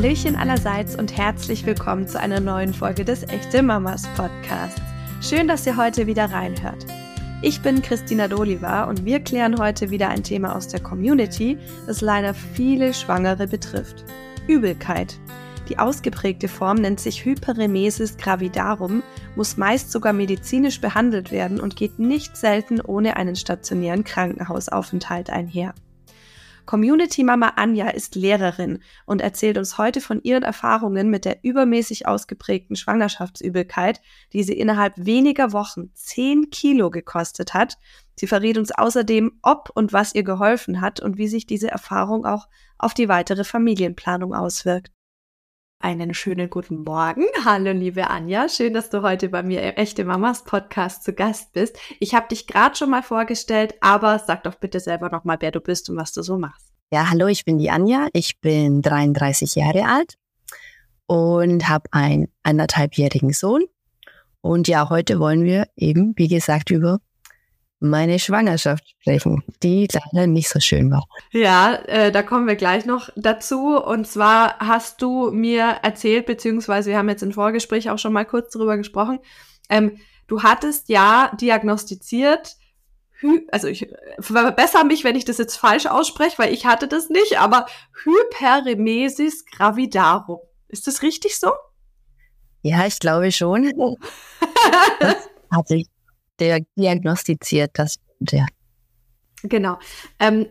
Hallöchen allerseits und herzlich willkommen zu einer neuen Folge des Echte Mamas Podcasts. Schön, dass ihr heute wieder reinhört. Ich bin Christina Doliva und wir klären heute wieder ein Thema aus der Community, das leider viele Schwangere betrifft. Übelkeit. Die ausgeprägte Form nennt sich Hyperemesis gravidarum, muss meist sogar medizinisch behandelt werden und geht nicht selten ohne einen stationären Krankenhausaufenthalt einher. Community Mama Anja ist Lehrerin und erzählt uns heute von ihren Erfahrungen mit der übermäßig ausgeprägten Schwangerschaftsübelkeit, die sie innerhalb weniger Wochen 10 Kilo gekostet hat. Sie verrät uns außerdem, ob und was ihr geholfen hat und wie sich diese Erfahrung auch auf die weitere Familienplanung auswirkt. Einen schönen guten Morgen. Hallo, liebe Anja. Schön, dass du heute bei mir im Echte Mamas Podcast zu Gast bist. Ich habe dich gerade schon mal vorgestellt, aber sag doch bitte selber nochmal, wer du bist und was du so machst. Ja, hallo, ich bin die Anja. Ich bin 33 Jahre alt und habe einen anderthalbjährigen Sohn. Und ja, heute wollen wir eben, wie gesagt, über meine Schwangerschaft sprechen, die leider nicht so schön war. Ja, äh, da kommen wir gleich noch dazu. Und zwar hast du mir erzählt, beziehungsweise wir haben jetzt im Vorgespräch auch schon mal kurz darüber gesprochen, ähm, du hattest ja diagnostiziert, also ich verbessere mich, wenn ich das jetzt falsch ausspreche, weil ich hatte das nicht, aber Hyperemesis gravidarum. Ist das richtig so? Ja, ich glaube schon. das hatte ich diagnostiziert, das ja. Genau. Ähm,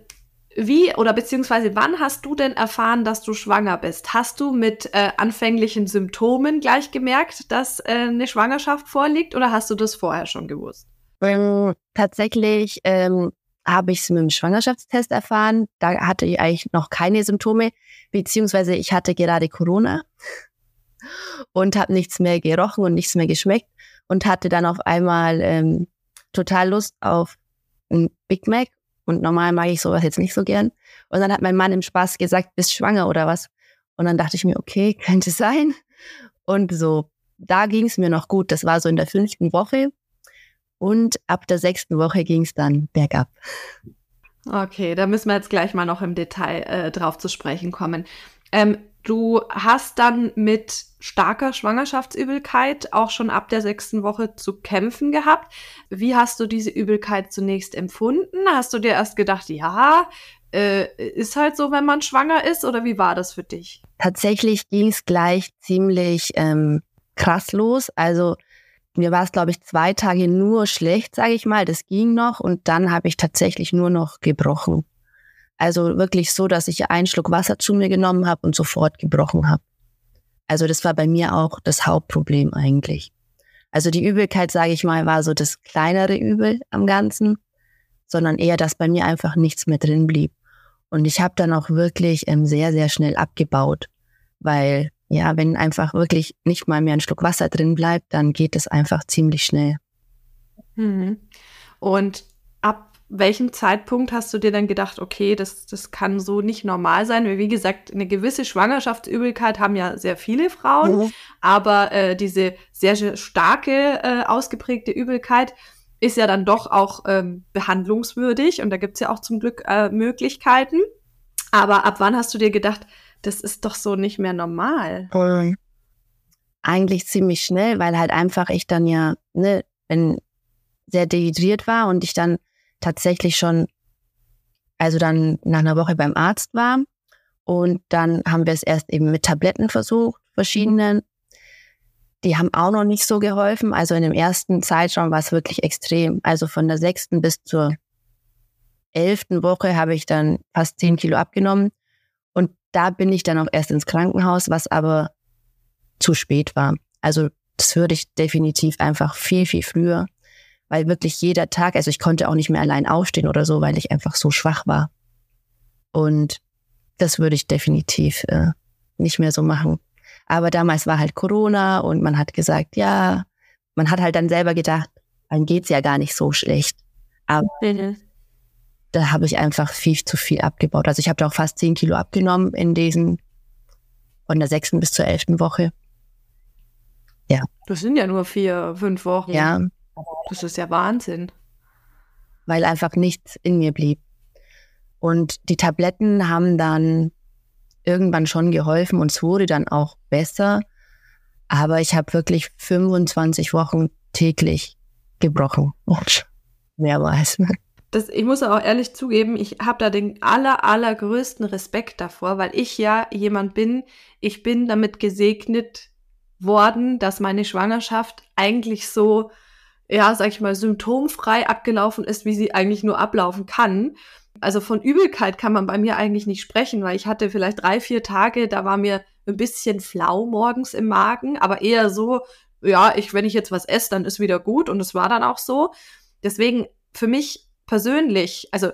wie oder beziehungsweise wann hast du denn erfahren, dass du schwanger bist? Hast du mit äh, anfänglichen Symptomen gleich gemerkt, dass äh, eine Schwangerschaft vorliegt oder hast du das vorher schon gewusst? Ähm, tatsächlich ähm, habe ich es mit dem Schwangerschaftstest erfahren. Da hatte ich eigentlich noch keine Symptome, beziehungsweise ich hatte gerade Corona und habe nichts mehr gerochen und nichts mehr geschmeckt und hatte dann auf einmal ähm, total Lust auf ein Big Mac. Und normal mag ich sowas jetzt nicht so gern. Und dann hat mein Mann im Spaß gesagt, bist schwanger oder was? Und dann dachte ich mir, okay, könnte sein. Und so, da ging es mir noch gut. Das war so in der fünften Woche. Und ab der sechsten Woche ging es dann bergab. Okay, da müssen wir jetzt gleich mal noch im Detail äh, drauf zu sprechen kommen. Ähm, Du hast dann mit starker Schwangerschaftsübelkeit auch schon ab der sechsten Woche zu kämpfen gehabt. Wie hast du diese Übelkeit zunächst empfunden? Hast du dir erst gedacht, ja, äh, ist halt so, wenn man schwanger ist, oder wie war das für dich? Tatsächlich ging es gleich ziemlich ähm, krass los. Also mir war es, glaube ich, zwei Tage nur schlecht, sage ich mal. Das ging noch und dann habe ich tatsächlich nur noch gebrochen. Also wirklich so, dass ich einen Schluck Wasser zu mir genommen habe und sofort gebrochen habe. Also das war bei mir auch das Hauptproblem eigentlich. Also die Übelkeit, sage ich mal, war so das kleinere Übel am Ganzen, sondern eher, dass bei mir einfach nichts mehr drin blieb. Und ich habe dann auch wirklich ähm, sehr, sehr schnell abgebaut, weil ja, wenn einfach wirklich nicht mal mehr ein Schluck Wasser drin bleibt, dann geht es einfach ziemlich schnell. Mhm. Und ab welchem Zeitpunkt hast du dir dann gedacht, okay, das, das kann so nicht normal sein? Weil, wie gesagt, eine gewisse Schwangerschaftsübelkeit haben ja sehr viele Frauen, mhm. aber äh, diese sehr, sehr starke, äh, ausgeprägte Übelkeit ist ja dann doch auch ähm, behandlungswürdig und da gibt's ja auch zum Glück äh, Möglichkeiten. Aber ab wann hast du dir gedacht, das ist doch so nicht mehr normal? Mhm. Eigentlich ziemlich schnell, weil halt einfach ich dann ja, ne, wenn sehr dehydriert war und ich dann tatsächlich schon, also dann nach einer Woche beim Arzt war. Und dann haben wir es erst eben mit Tabletten versucht, verschiedenen. Die haben auch noch nicht so geholfen. Also in dem ersten Zeitraum war es wirklich extrem. Also von der sechsten bis zur elften Woche habe ich dann fast zehn Kilo abgenommen. Und da bin ich dann auch erst ins Krankenhaus, was aber zu spät war. Also das würde ich definitiv einfach viel, viel früher weil wirklich jeder Tag, also ich konnte auch nicht mehr allein aufstehen oder so, weil ich einfach so schwach war. Und das würde ich definitiv äh, nicht mehr so machen. Aber damals war halt Corona und man hat gesagt, ja, man hat halt dann selber gedacht, dann geht's ja gar nicht so schlecht. Aber mhm. da habe ich einfach viel zu viel abgebaut. Also ich habe da auch fast zehn Kilo abgenommen in diesen von der sechsten bis zur elften Woche. Ja. Das sind ja nur vier, fünf Wochen. Ja, das ist ja Wahnsinn. Weil einfach nichts in mir blieb. Und die Tabletten haben dann irgendwann schon geholfen und es wurde dann auch besser. Aber ich habe wirklich 25 Wochen täglich gebrochen und mehrmals. Das, ich muss auch ehrlich zugeben, ich habe da den aller, allergrößten Respekt davor, weil ich ja jemand bin, ich bin damit gesegnet worden, dass meine Schwangerschaft eigentlich so, ja, sag ich mal, symptomfrei abgelaufen ist, wie sie eigentlich nur ablaufen kann. Also von Übelkeit kann man bei mir eigentlich nicht sprechen, weil ich hatte vielleicht drei, vier Tage, da war mir ein bisschen flau morgens im Magen, aber eher so, ja, ich, wenn ich jetzt was esse, dann ist wieder gut und es war dann auch so. Deswegen für mich persönlich, also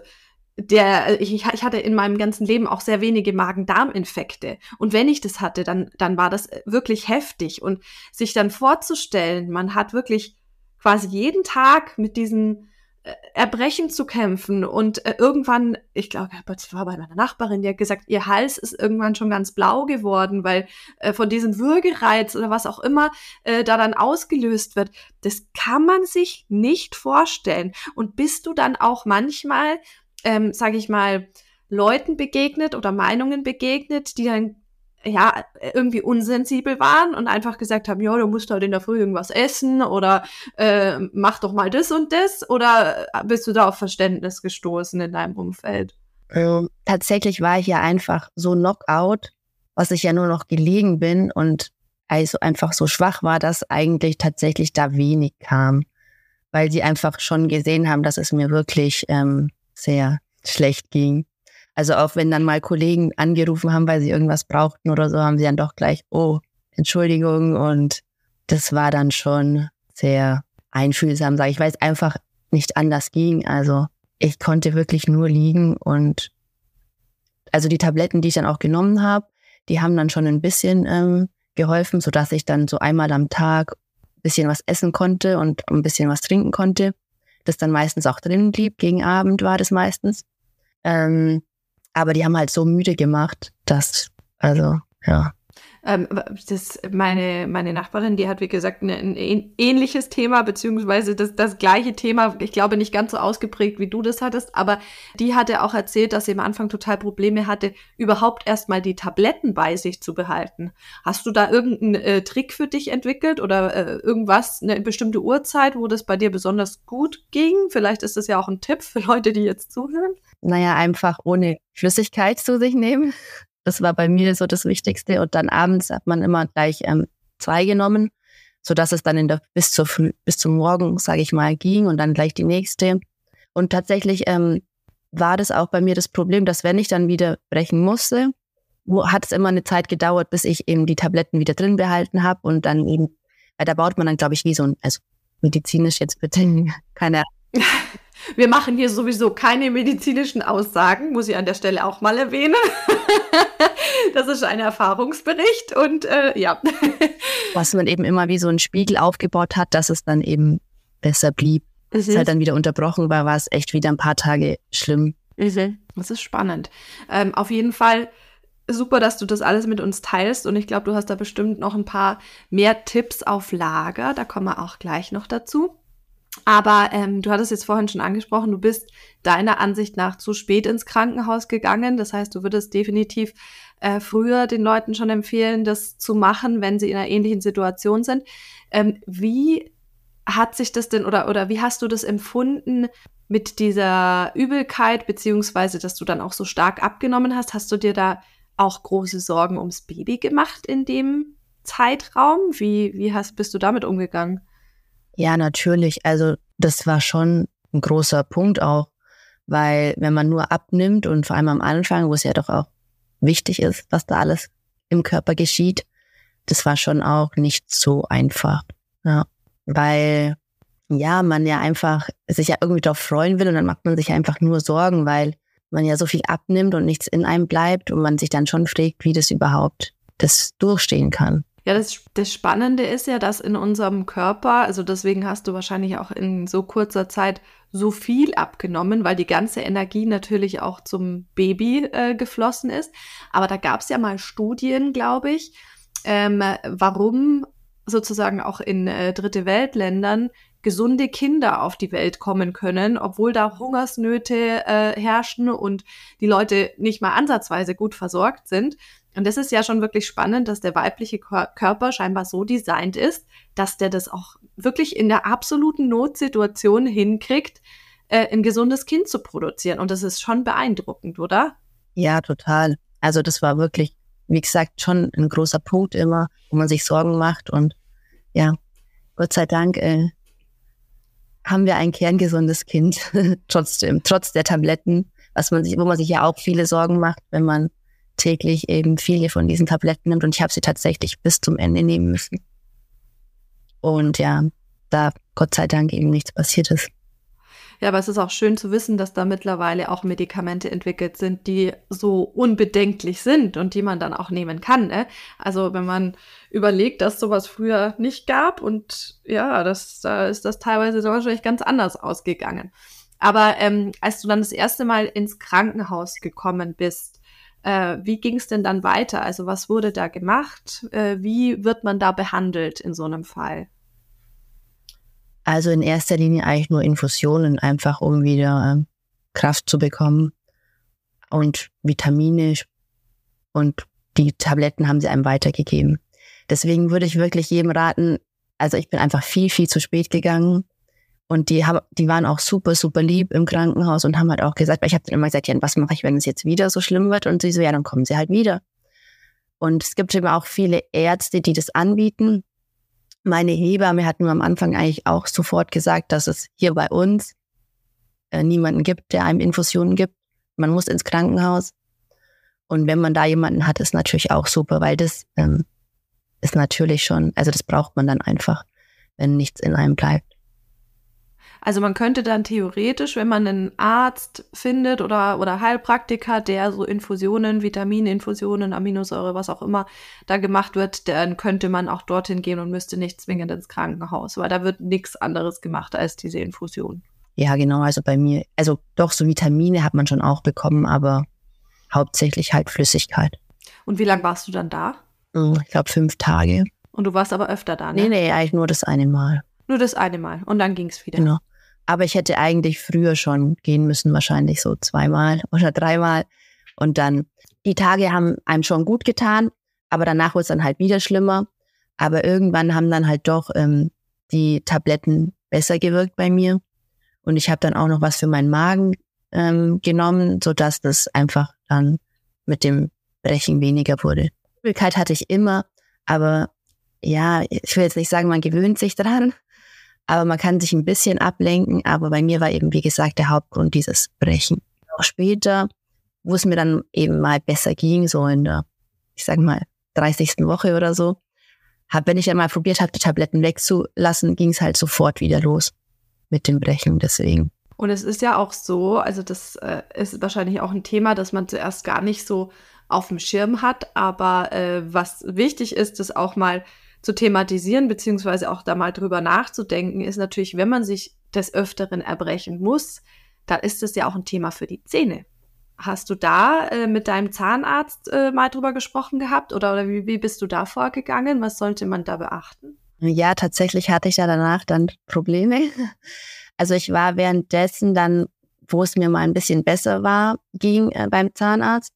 der, ich, ich hatte in meinem ganzen Leben auch sehr wenige Magen-Darm-Infekte. Und wenn ich das hatte, dann, dann war das wirklich heftig. Und sich dann vorzustellen, man hat wirklich quasi jeden Tag mit diesen äh, Erbrechen zu kämpfen und äh, irgendwann, ich glaube, das war bei meiner Nachbarin, die hat gesagt, ihr Hals ist irgendwann schon ganz blau geworden, weil äh, von diesem Würgereiz oder was auch immer äh, da dann ausgelöst wird. Das kann man sich nicht vorstellen. Und bist du dann auch manchmal, ähm, sage ich mal, Leuten begegnet oder Meinungen begegnet, die dann ja, irgendwie unsensibel waren und einfach gesagt haben, ja, du musst heute in der Früh irgendwas essen oder äh, mach doch mal das und das oder bist du da auf Verständnis gestoßen in deinem Umfeld? Ähm, tatsächlich war ich ja einfach so Knockout, was ich ja nur noch gelegen bin und also einfach so schwach war, dass eigentlich tatsächlich da wenig kam, weil sie einfach schon gesehen haben, dass es mir wirklich ähm, sehr schlecht ging. Also auch wenn dann mal Kollegen angerufen haben, weil sie irgendwas brauchten oder so, haben sie dann doch gleich, oh, Entschuldigung. Und das war dann schon sehr einfühlsam, sage ich, weil es einfach nicht anders ging. Also ich konnte wirklich nur liegen und also die Tabletten, die ich dann auch genommen habe, die haben dann schon ein bisschen ähm, geholfen, so dass ich dann so einmal am Tag ein bisschen was essen konnte und ein bisschen was trinken konnte. Das dann meistens auch drin blieb. Gegen Abend war das meistens. Ähm, aber die haben halt so müde gemacht, dass, also, ja. Ähm, das, meine, meine Nachbarin, die hat, wie gesagt, ein, ein ähnliches Thema, beziehungsweise das, das gleiche Thema, ich glaube nicht ganz so ausgeprägt, wie du das hattest, aber die hatte auch erzählt, dass sie am Anfang total Probleme hatte, überhaupt erstmal die Tabletten bei sich zu behalten. Hast du da irgendeinen äh, Trick für dich entwickelt oder äh, irgendwas, eine bestimmte Uhrzeit, wo das bei dir besonders gut ging? Vielleicht ist das ja auch ein Tipp für Leute, die jetzt zuhören. Naja, einfach ohne Flüssigkeit zu sich nehmen. Das war bei mir so das Wichtigste. Und dann abends hat man immer gleich ähm, zwei genommen, so dass es dann in der bis zur bis zum Morgen, sage ich mal, ging und dann gleich die nächste. Und tatsächlich ähm, war das auch bei mir das Problem, dass wenn ich dann wieder brechen musste, hat es immer eine Zeit gedauert, bis ich eben die Tabletten wieder drin behalten habe und dann eben, weil da baut man dann, glaube ich, wie so ein, also medizinisch jetzt bitte keine Wir machen hier sowieso keine medizinischen Aussagen, muss ich an der Stelle auch mal erwähnen. das ist ein Erfahrungsbericht und äh, ja. Was man eben immer wie so ein Spiegel aufgebaut hat, dass es dann eben besser blieb. Mhm. Es halt dann wieder unterbrochen war, war es echt wieder ein paar Tage schlimm. Mhm. Das ist spannend. Ähm, auf jeden Fall super, dass du das alles mit uns teilst und ich glaube, du hast da bestimmt noch ein paar mehr Tipps auf Lager. Da kommen wir auch gleich noch dazu. Aber ähm, du hattest jetzt vorhin schon angesprochen, du bist deiner Ansicht nach zu spät ins Krankenhaus gegangen. Das heißt, du würdest definitiv äh, früher den Leuten schon empfehlen, das zu machen, wenn sie in einer ähnlichen Situation sind. Ähm, wie hat sich das denn oder, oder wie hast du das empfunden mit dieser Übelkeit, beziehungsweise dass du dann auch so stark abgenommen hast? Hast du dir da auch große Sorgen ums Baby gemacht in dem Zeitraum? Wie, wie hast, bist du damit umgegangen? Ja, natürlich. Also das war schon ein großer Punkt auch, weil wenn man nur abnimmt und vor allem am Anfang, wo es ja doch auch wichtig ist, was da alles im Körper geschieht, das war schon auch nicht so einfach. Ja, weil ja, man ja einfach sich ja irgendwie darauf freuen will und dann macht man sich einfach nur Sorgen, weil man ja so viel abnimmt und nichts in einem bleibt und man sich dann schon fragt, wie das überhaupt das durchstehen kann. Ja, das, das Spannende ist ja, dass in unserem Körper, also deswegen hast du wahrscheinlich auch in so kurzer Zeit so viel abgenommen, weil die ganze Energie natürlich auch zum Baby äh, geflossen ist. Aber da gab es ja mal Studien, glaube ich, ähm, warum sozusagen auch in äh, dritte Weltländern gesunde Kinder auf die Welt kommen können, obwohl da Hungersnöte äh, herrschen und die Leute nicht mal ansatzweise gut versorgt sind Und das ist ja schon wirklich spannend, dass der weibliche Körper scheinbar so designt ist, dass der das auch wirklich in der absoluten Notsituation hinkriegt, äh, ein gesundes Kind zu produzieren. Und das ist schon beeindruckend, oder? Ja, total. Also das war wirklich, wie gesagt, schon ein großer Punkt immer, wo man sich Sorgen macht. Und ja, Gott sei Dank äh, haben wir ein kerngesundes Kind trotzdem, trotz der Tabletten, was man sich, wo man sich ja auch viele Sorgen macht, wenn man täglich eben viele von diesen Tabletten nimmt. Und ich habe sie tatsächlich bis zum Ende nehmen müssen. Und ja, da Gott sei Dank eben nichts passiert ist. Ja, aber es ist auch schön zu wissen, dass da mittlerweile auch Medikamente entwickelt sind, die so unbedenklich sind und die man dann auch nehmen kann. Ne? Also wenn man überlegt, dass sowas früher nicht gab und ja, das, da ist das teilweise wahrscheinlich ganz anders ausgegangen. Aber ähm, als du dann das erste Mal ins Krankenhaus gekommen bist, äh, wie ging es denn dann weiter? Also was wurde da gemacht? Äh, wie wird man da behandelt in so einem Fall? Also in erster Linie eigentlich nur Infusionen, einfach um wieder äh, Kraft zu bekommen und Vitamine und die Tabletten haben sie einem weitergegeben. Deswegen würde ich wirklich jedem raten, also ich bin einfach viel, viel zu spät gegangen und die haben, die waren auch super, super lieb im Krankenhaus und haben halt auch gesagt, weil ich habe dann immer gesagt, ja, was mache ich, wenn es jetzt wieder so schlimm wird? Und sie so, ja, dann kommen sie halt wieder. Und es gibt eben auch viele Ärzte, die das anbieten. Meine Hebamme hat nur am Anfang eigentlich auch sofort gesagt, dass es hier bei uns äh, niemanden gibt, der einem Infusionen gibt. Man muss ins Krankenhaus. Und wenn man da jemanden hat, ist natürlich auch super, weil das ähm, ist natürlich schon, also das braucht man dann einfach, wenn nichts in einem bleibt. Also man könnte dann theoretisch, wenn man einen Arzt findet oder, oder Heilpraktiker, der so Infusionen, Vitamininfusionen, Aminosäure, was auch immer da gemacht wird, dann könnte man auch dorthin gehen und müsste nicht zwingend ins Krankenhaus, weil da wird nichts anderes gemacht als diese Infusion. Ja, genau. Also bei mir, also doch so Vitamine hat man schon auch bekommen, aber hauptsächlich halt Flüssigkeit. Und wie lange warst du dann da? Hm, ich glaube fünf Tage. Und du warst aber öfter da, ne? Nee, nee, eigentlich nur das eine Mal. Nur das eine Mal. Und dann ging es wieder. Genau. Aber ich hätte eigentlich früher schon gehen müssen, wahrscheinlich so zweimal oder dreimal. Und dann, die Tage haben einem schon gut getan, aber danach wurde es dann halt wieder schlimmer. Aber irgendwann haben dann halt doch ähm, die Tabletten besser gewirkt bei mir. Und ich habe dann auch noch was für meinen Magen ähm, genommen, sodass das einfach dann mit dem Brechen weniger wurde. Übelkeit hatte ich immer, aber ja, ich will jetzt nicht sagen, man gewöhnt sich dran, aber man kann sich ein bisschen ablenken. Aber bei mir war eben, wie gesagt, der Hauptgrund dieses Brechen. Auch später, wo es mir dann eben mal besser ging, so in der, ich sag mal, 30. Woche oder so, hab, wenn ich dann mal probiert habe, die Tabletten wegzulassen, ging es halt sofort wieder los mit dem Brechen. Deswegen. Und es ist ja auch so, also das äh, ist wahrscheinlich auch ein Thema, das man zuerst gar nicht so auf dem Schirm hat. Aber äh, was wichtig ist, ist auch mal zu thematisieren, beziehungsweise auch da mal drüber nachzudenken, ist natürlich, wenn man sich des Öfteren erbrechen muss, dann ist es ja auch ein Thema für die Zähne. Hast du da äh, mit deinem Zahnarzt äh, mal drüber gesprochen gehabt oder, oder wie, wie bist du da vorgegangen? Was sollte man da beachten? Ja, tatsächlich hatte ich ja danach dann Probleme. Also ich war währenddessen dann, wo es mir mal ein bisschen besser war, ging äh, beim Zahnarzt.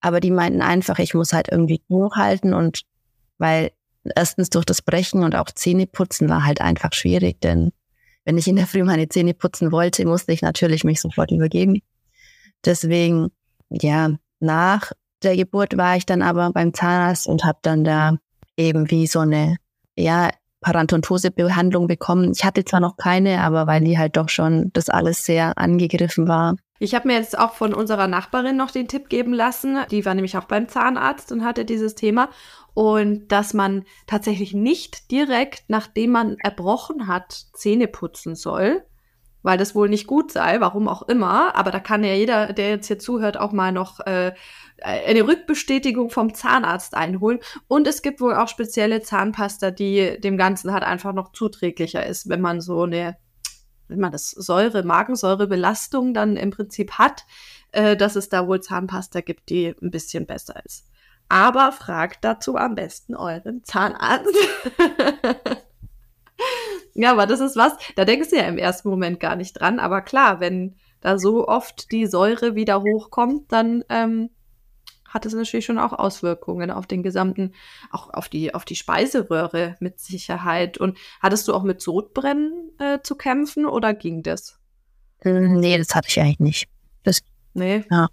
Aber die meinten einfach, ich muss halt irgendwie hochhalten und weil erstens durch das Brechen und auch Zähneputzen war halt einfach schwierig, denn wenn ich in der Früh meine Zähne putzen wollte, musste ich natürlich mich sofort übergeben. Deswegen, ja, nach der Geburt war ich dann aber beim Zahnarzt und habe dann da eben wie so eine, ja, Parantontose-Behandlung bekommen. Ich hatte zwar noch keine, aber weil die halt doch schon das alles sehr angegriffen war. Ich habe mir jetzt auch von unserer Nachbarin noch den Tipp geben lassen. Die war nämlich auch beim Zahnarzt und hatte dieses Thema und dass man tatsächlich nicht direkt, nachdem man erbrochen hat, Zähne putzen soll, weil das wohl nicht gut sei, warum auch immer. Aber da kann ja jeder, der jetzt hier zuhört, auch mal noch äh, eine Rückbestätigung vom Zahnarzt einholen. Und es gibt wohl auch spezielle Zahnpasta, die dem Ganzen halt einfach noch zuträglicher ist, wenn man so eine, wenn man das Säure, Magensäurebelastung dann im Prinzip hat, äh, dass es da wohl Zahnpasta gibt, die ein bisschen besser ist. Aber fragt dazu am besten euren Zahnarzt. ja, aber das ist was, da denkst du ja im ersten Moment gar nicht dran. Aber klar, wenn da so oft die Säure wieder hochkommt, dann ähm, hat es natürlich schon auch Auswirkungen auf den gesamten, auch auf die, auf die Speiseröhre mit Sicherheit. Und hattest du auch mit Sodbrennen äh, zu kämpfen oder ging das? Hm, nee, das hatte ich eigentlich nicht. Das, nee. Ja.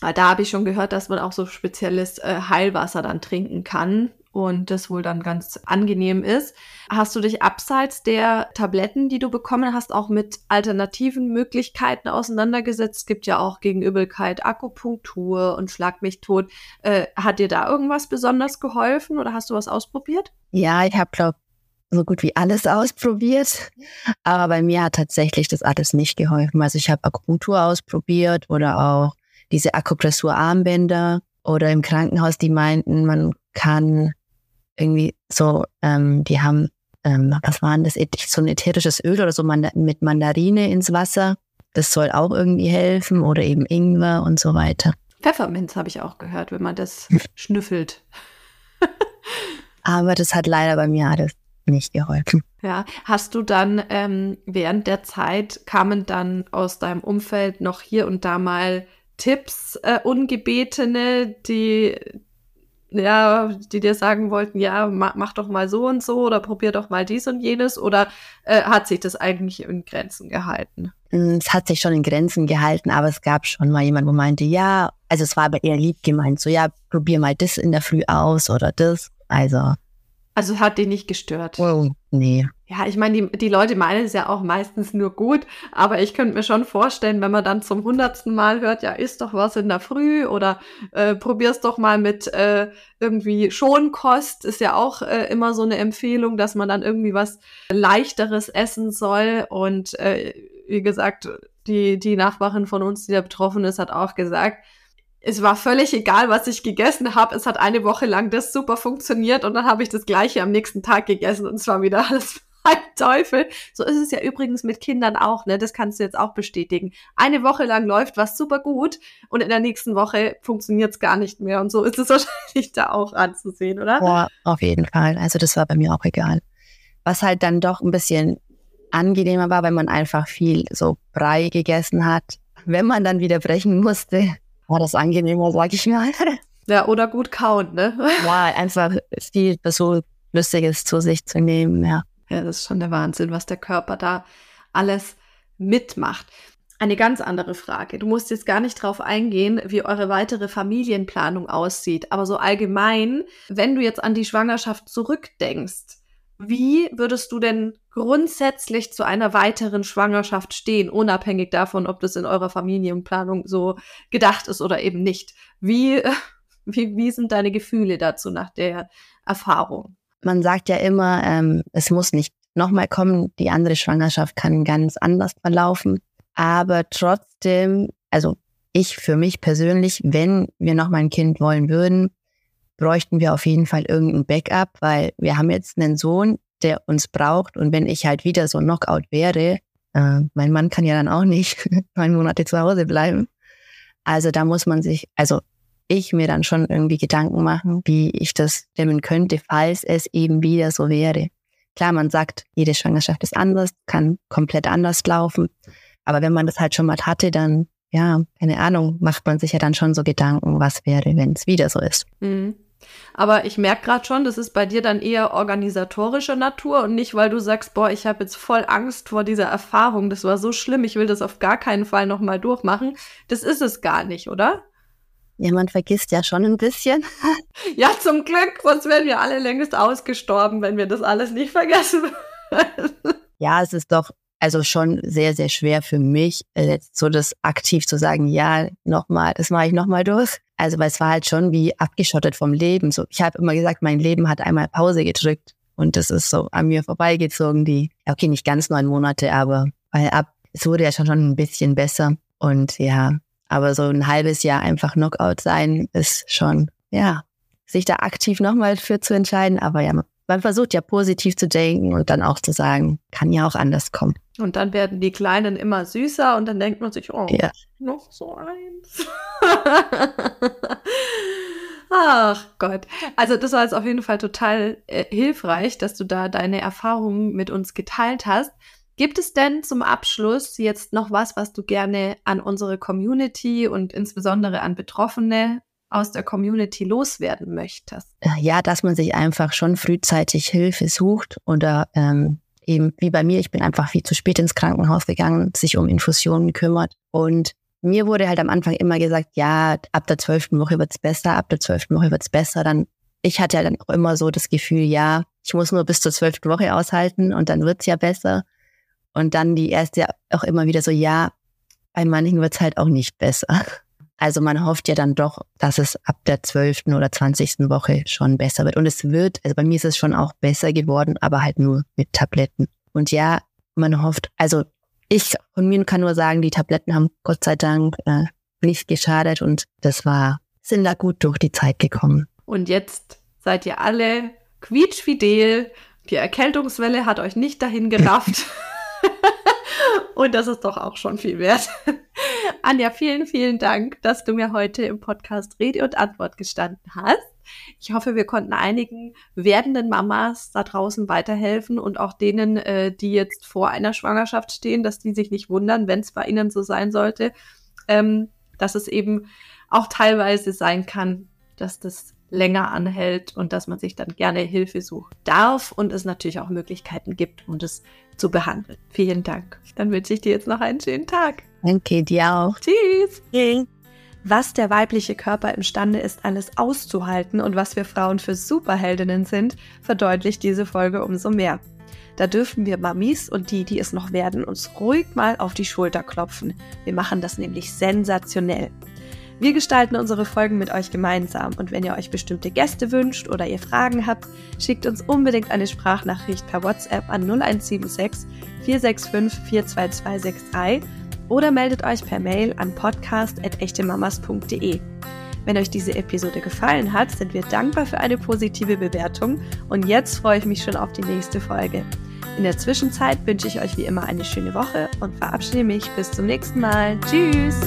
Da habe ich schon gehört, dass man auch so spezielles äh, Heilwasser dann trinken kann und das wohl dann ganz angenehm ist. Hast du dich abseits der Tabletten, die du bekommen hast, auch mit alternativen Möglichkeiten auseinandergesetzt? Es gibt ja auch gegen Übelkeit Akupunktur und Schlag mich tot. Äh, hat dir da irgendwas besonders geholfen oder hast du was ausprobiert? Ja, ich habe, glaube so gut wie alles ausprobiert. Aber bei mir hat tatsächlich das alles nicht geholfen. Also ich habe Akupunktur ausprobiert oder auch diese Akupressur-Armbänder oder im Krankenhaus, die meinten, man kann irgendwie so, ähm, die haben, ähm, was waren das, so ein ätherisches Öl oder so mit Mandarine ins Wasser. Das soll auch irgendwie helfen oder eben Ingwer und so weiter. Pfefferminz habe ich auch gehört, wenn man das schnüffelt. Aber das hat leider bei mir alles nicht geholfen. Ja, hast du dann ähm, während der Zeit kamen dann aus deinem Umfeld noch hier und da mal Tipps, äh, ungebetene, die ja, die dir sagen wollten, ja, mach, mach, doch mal so und so oder probier doch mal dies und jenes oder äh, hat sich das eigentlich in Grenzen gehalten? Mm, es hat sich schon in Grenzen gehalten, aber es gab schon mal jemand, wo meinte, ja, also es war aber eher lieb gemeint, so ja, probier mal das in der Früh aus oder das. Also also hat die nicht gestört. Oh, nee. Ja, ich meine, die, die Leute meinen es ja auch meistens nur gut, aber ich könnte mir schon vorstellen, wenn man dann zum hundertsten Mal hört, ja, isst doch was in der Früh oder äh, probier's doch mal mit äh, irgendwie Schonkost, ist ja auch äh, immer so eine Empfehlung, dass man dann irgendwie was leichteres essen soll. Und äh, wie gesagt, die, die Nachbarin von uns, die da betroffen ist, hat auch gesagt, es war völlig egal, was ich gegessen habe. Es hat eine Woche lang das super funktioniert und dann habe ich das gleiche am nächsten Tag gegessen und es war wieder alles ein Teufel. So ist es ja übrigens mit Kindern auch, ne? Das kannst du jetzt auch bestätigen. Eine Woche lang läuft was super gut und in der nächsten Woche funktioniert es gar nicht mehr. Und so ist es wahrscheinlich da auch anzusehen, oder? Boah, auf jeden Fall. Also das war bei mir auch egal. Was halt dann doch ein bisschen angenehmer war, wenn man einfach viel so Brei gegessen hat. Wenn man dann wieder brechen musste, war das angenehmer, sag ich mal. Ja, oder gut kauen, ne? Ja, einfach viel so Lustiges zu sich zu nehmen, ja. Ja, das ist schon der Wahnsinn, was der Körper da alles mitmacht. Eine ganz andere Frage. Du musst jetzt gar nicht drauf eingehen, wie eure weitere Familienplanung aussieht, aber so allgemein, wenn du jetzt an die Schwangerschaft zurückdenkst, wie würdest du denn grundsätzlich zu einer weiteren Schwangerschaft stehen, unabhängig davon, ob das in eurer Familienplanung so gedacht ist oder eben nicht? Wie, wie, wie sind deine Gefühle dazu nach der Erfahrung? Man sagt ja immer, ähm, es muss nicht nochmal kommen, die andere Schwangerschaft kann ganz anders verlaufen. Aber trotzdem, also ich für mich persönlich, wenn wir nochmal ein Kind wollen würden, bräuchten wir auf jeden Fall irgendein Backup, weil wir haben jetzt einen Sohn, der uns braucht. Und wenn ich halt wieder so Knockout wäre, äh, mein Mann kann ja dann auch nicht neun Monate zu Hause bleiben. Also da muss man sich, also ich mir dann schon irgendwie Gedanken machen, wie ich das stemmen könnte, falls es eben wieder so wäre. Klar, man sagt, jede Schwangerschaft ist anders, kann komplett anders laufen. Aber wenn man das halt schon mal hatte, dann, ja, keine Ahnung, macht man sich ja dann schon so Gedanken, was wäre, wenn es wieder so ist. Mhm. Aber ich merke gerade schon, das ist bei dir dann eher organisatorischer Natur und nicht, weil du sagst, boah, ich habe jetzt voll Angst vor dieser Erfahrung, das war so schlimm, ich will das auf gar keinen Fall nochmal durchmachen. Das ist es gar nicht, oder? Ja, man vergisst ja schon ein bisschen. ja, zum Glück, sonst wären wir alle längst ausgestorben, wenn wir das alles nicht vergessen würden. ja, es ist doch also schon sehr, sehr schwer für mich, äh, so das aktiv zu sagen, ja, nochmal, das mache ich nochmal durch. Also, weil es war halt schon wie abgeschottet vom Leben. So, ich habe immer gesagt, mein Leben hat einmal Pause gedrückt und das ist so an mir vorbeigezogen, die, okay, nicht ganz neun Monate, aber weil ab, es wurde ja schon, schon ein bisschen besser. Und ja, aber so ein halbes Jahr einfach Knockout sein, ist schon, ja, sich da aktiv nochmal für zu entscheiden. Aber ja, man versucht ja positiv zu denken und dann auch zu sagen, kann ja auch anders kommen. Und dann werden die Kleinen immer süßer und dann denkt man sich, oh, ja. noch so eins. Ach Gott. Also das war jetzt auf jeden Fall total äh, hilfreich, dass du da deine Erfahrungen mit uns geteilt hast. Gibt es denn zum Abschluss jetzt noch was, was du gerne an unsere Community und insbesondere an Betroffene aus der Community loswerden möchtest? Äh, ja, dass man sich einfach schon frühzeitig Hilfe sucht oder ähm, eben wie bei mir, ich bin einfach viel zu spät ins Krankenhaus gegangen, sich um Infusionen kümmert. Und mir wurde halt am Anfang immer gesagt, ja, ab der zwölften Woche wird's besser, ab der zwölften Woche wird's besser. Dann, ich hatte ja dann auch immer so das Gefühl, ja, ich muss nur bis zur zwölften Woche aushalten und dann wird's ja besser. Und dann die erste auch immer wieder so, ja, bei manchen wird's halt auch nicht besser. Also man hofft ja dann doch, dass es ab der zwölften oder zwanzigsten Woche schon besser wird. Und es wird, also bei mir ist es schon auch besser geworden, aber halt nur mit Tabletten. Und ja, man hofft, also ich von mir kann nur sagen, die Tabletten haben Gott sei Dank äh, nicht geschadet und das war, sind da gut durch die Zeit gekommen. Und jetzt seid ihr alle quietschfidel. Die Erkältungswelle hat euch nicht dahin gerafft. und das ist doch auch schon viel wert. Anja, vielen, vielen Dank, dass du mir heute im Podcast Rede und Antwort gestanden hast. Ich hoffe, wir konnten einigen werdenden Mamas da draußen weiterhelfen und auch denen, äh, die jetzt vor einer Schwangerschaft stehen, dass die sich nicht wundern, wenn es bei ihnen so sein sollte, ähm, dass es eben auch teilweise sein kann, dass das länger anhält und dass man sich dann gerne Hilfe suchen darf und es natürlich auch Möglichkeiten gibt, um das zu behandeln. Vielen Dank. Dann wünsche ich dir jetzt noch einen schönen Tag. Danke dir auch. Tschüss. Tschüss. Was der weibliche Körper imstande ist, alles auszuhalten und was wir Frauen für Superheldinnen sind, verdeutlicht diese Folge umso mehr. Da dürfen wir Mamis und die, die es noch werden, uns ruhig mal auf die Schulter klopfen. Wir machen das nämlich sensationell. Wir gestalten unsere Folgen mit euch gemeinsam und wenn ihr euch bestimmte Gäste wünscht oder ihr Fragen habt, schickt uns unbedingt eine Sprachnachricht per WhatsApp an 0176 465 42263 oder meldet euch per Mail an podcast.echtemamas.de. Wenn euch diese Episode gefallen hat, sind wir dankbar für eine positive Bewertung und jetzt freue ich mich schon auf die nächste Folge. In der Zwischenzeit wünsche ich euch wie immer eine schöne Woche und verabschiede mich bis zum nächsten Mal. Tschüss!